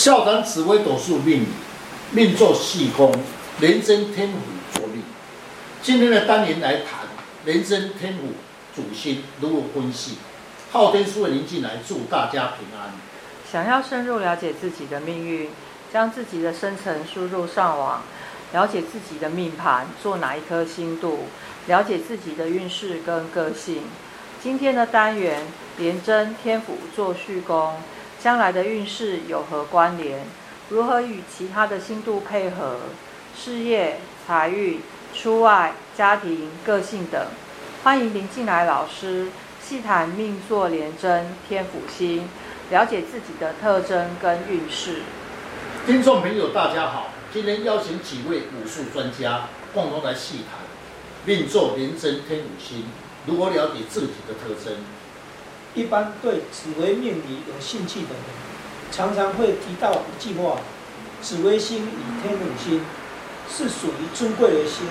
笑谈紫微斗数命，命坐细宫，廉贞天府坐命。今天的单元来谈廉贞天府主星如何分析。昊天书院林进来祝大家平安。想要深入了解自己的命运，将自己的生辰输入上网，了解自己的命盘，做哪一颗星度，了解自己的运势跟个性。今天的单元连贞天府坐戌宫。将来的运势有何关联？如何与其他的星度配合？事业、财运、出外、家庭、个性等。欢迎林进来老师细谈命座廉贞天府星，了解自己的特征跟运势。听众朋友，大家好，今天邀请几位武术专家共同来细谈命座连贞天府星，如何了解自己的特征。一般对紫微命理有兴趣的人，常常会提到一句话：紫微星与天府星是属于尊贵的星，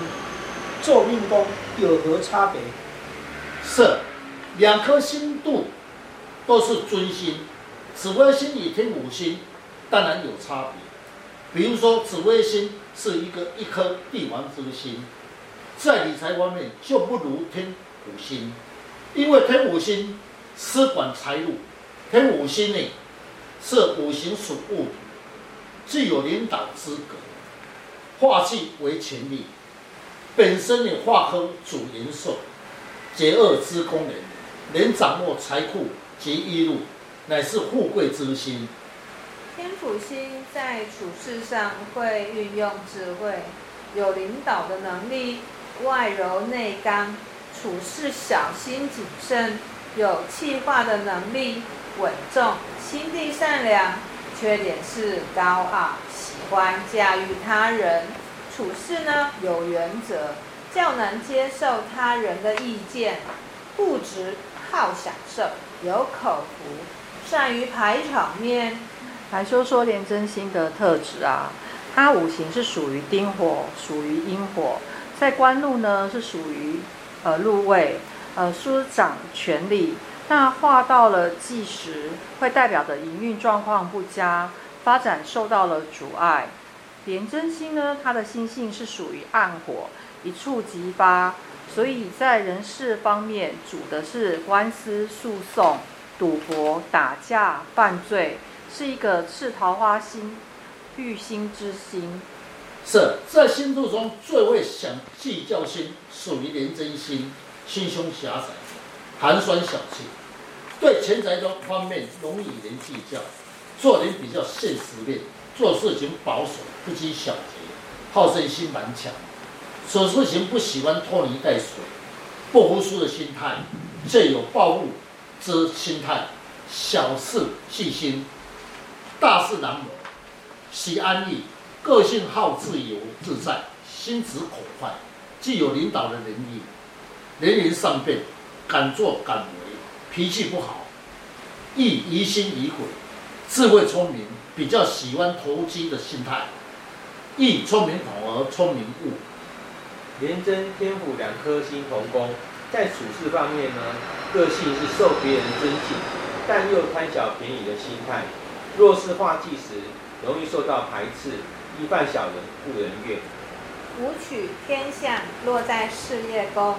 做命宫有何差别？是，两颗星度都是尊星，紫微星与天府星当然有差别。比如说，紫微星是一个一颗帝王之星，在理财方面就不如天府星，因为天府星。司管财路，天府星呢是五行属物，具有领导资格。化气为权力，本身的化科主元寿，解厄之功能，能掌握财库及衣禄，乃是富贵之星。天府星在处事上会运用智慧，有领导的能力，外柔内刚，处事小心谨慎。有气化的能力，稳重，心地善良，缺点是高傲，喜欢驾驭他人，处事呢有原则，较能接受他人的意见，固执，好享受，有口福，善于排场面。来说说廉贞星的特质啊，他五行是属于丁火，属于阴火，在官禄呢是属于呃禄位。呃，舒掌权力，那画到了计时，会代表的营运状况不佳，发展受到了阻碍。廉贞星呢，它的星性是属于暗火，一触即发，所以在人事方面，主的是官司诉讼、赌博、打架、犯罪，是一个赤桃花星、欲星之星。是在星度中最会想计较星，属于廉贞星。心胸狭窄，寒酸小气，对钱财的方面容易与人计较，做人比较现实面，做事情保守，不拘小节，好胜心蛮强，做事情不喜欢拖泥带水，不服输的心态，最有报复之心态，小事细心，大事难谋，喜安逸，个性好自由自在，心直口快，具有领导的能力。年龄善变，敢作敢为，脾气不好，易疑心疑鬼，智慧聪明，比较喜欢投机的心态，易聪明反而聪明误。廉贞天府两颗星同宫，在处事方面呢，个性是受别人尊敬，但又贪小便宜的心态。若是化忌时，容易受到排斥，一犯小人，故人怨。武曲天相落在事业宫。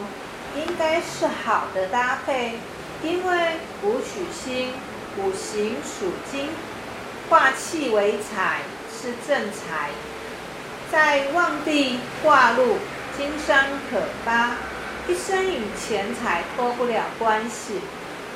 应该是好的搭配，因为五曲星五行属金，化气为财，是正财。在旺地化禄，经商可发，一生与钱财脱不了关系。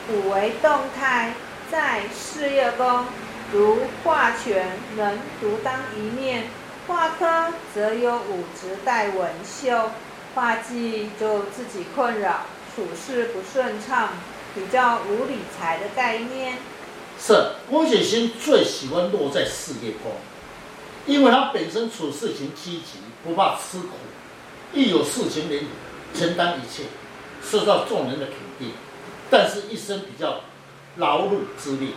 五为动态，在事业宫，如化权能独当一面，化科则有五职带文秀。化忌就自己困扰，处事不顺畅，比较无理财的概念。是，武曲星最喜欢落在事业宫，因为他本身处事情积极，不怕吃苦，一有事情连承担一切，受到众人的肯定。但是，一生比较劳碌之力。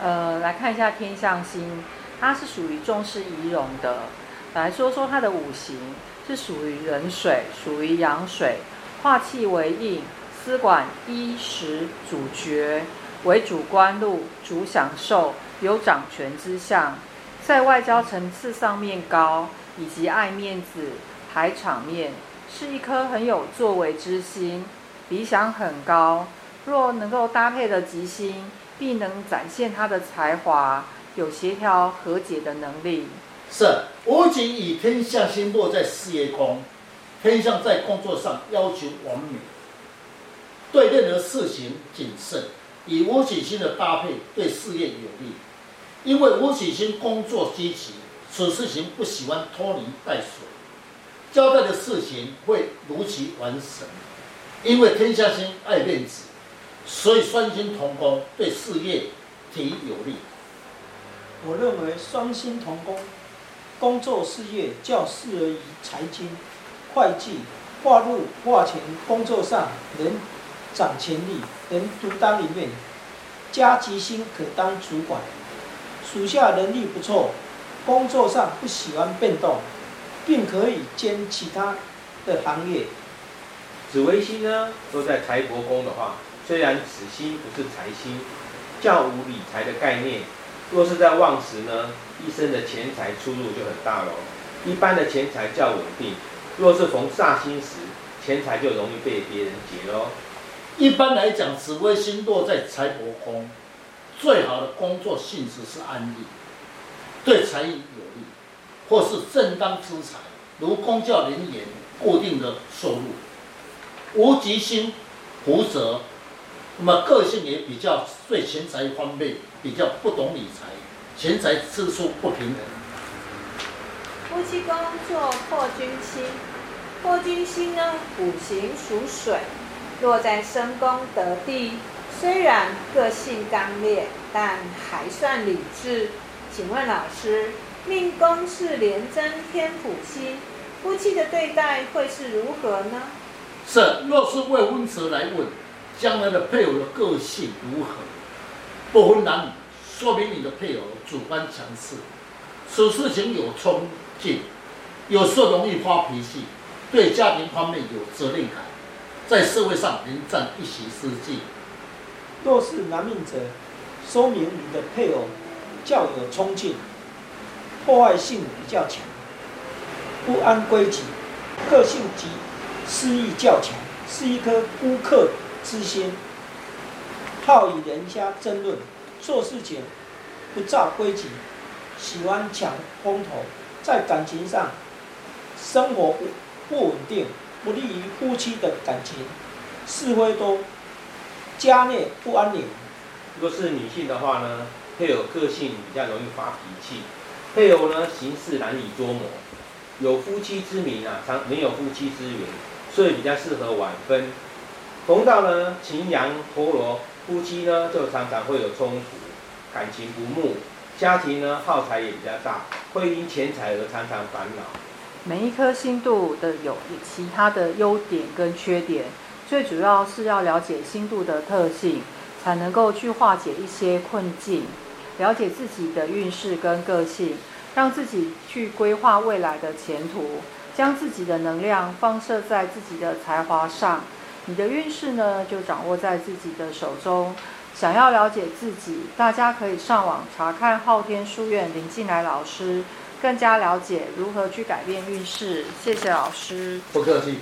呃，来看一下天相星，它是属于重视仪容的。来说说它的五行。是属于壬水，属于阳水，化气为印，司管衣食主角，为主官禄，主享受，有掌权之相，在外交层次上面高，以及爱面子、排场面，是一颗很有作为之心，理想很高。若能够搭配的吉星，必能展现他的才华，有协调和解的能力。是五己以天相星落在事业宫，天相在工作上要求完美，对任何事情谨慎。以五己星的搭配对事业有利，因为五己星工作积极，此事情不喜欢拖泥带水，交代的事情会如期完成。因为天下星爱面子。所以双星同宫对事业体有利。我认为双星同宫，工作事业较适合于财经、会计、化禄、化钱工作上能掌权力，能独当一面。加吉星可当主管，属下能力不错，工作上不喜欢变动，并可以兼其他的行业。紫微星呢，都在财帛宫的话。虽然紫星不是财星，较无理财的概念。若是在旺时呢，一生的钱财出入就很大喽。一般的钱财较稳定，若是逢煞星时，钱财就容易被别人劫喽。一般来讲，紫微星落在财帛宫，最好的工作性质是安逸，对财运有利，或是正当之财，如公教人员固定的收入。无极星，福泽。那么个性也比较对钱财方面比较不懂理财，钱财支出不平衡。夫妻宫坐破军星，破军星呢，五行属水，落在身宫得地，虽然个性刚烈，但还算理智。请问老师，命宫是廉贞天府星，夫妻的对待会是如何呢？是，若是未婚者来问。将来的配偶的个性如何？不分男女，说明你的配偶主观强势，此事情有冲劲，有时候容易发脾气，对家庭方面有责任感，在社会上能占一席之地。若是男命者，说明你的配偶较有冲劲，破坏性比较强，不安规矩，个性急，私欲较强，是一颗孤客。之心，好与人家争论，做事情不照规矩，喜欢抢风头，在感情上生活不不稳定，不利于夫妻的感情，是非多，家内不安宁。若是女性的话呢，配偶个性比较容易发脾气，配偶呢行事难以捉摸，有夫妻之名啊，常没有夫妻之缘，所以比较适合晚婚。逢到呢擎羊陀罗，夫妻呢就常常会有冲突，感情不睦，家庭呢耗财也比较大，会因钱财而常常烦恼。每一颗星度的有其他的优点跟缺点，最主要是要了解星度的特性，才能够去化解一些困境，了解自己的运势跟个性，让自己去规划未来的前途，将自己的能量放射在自己的才华上。你的运势呢，就掌握在自己的手中。想要了解自己，大家可以上网查看昊天书院林静来老师，更加了解如何去改变运势。谢谢老师。不客气。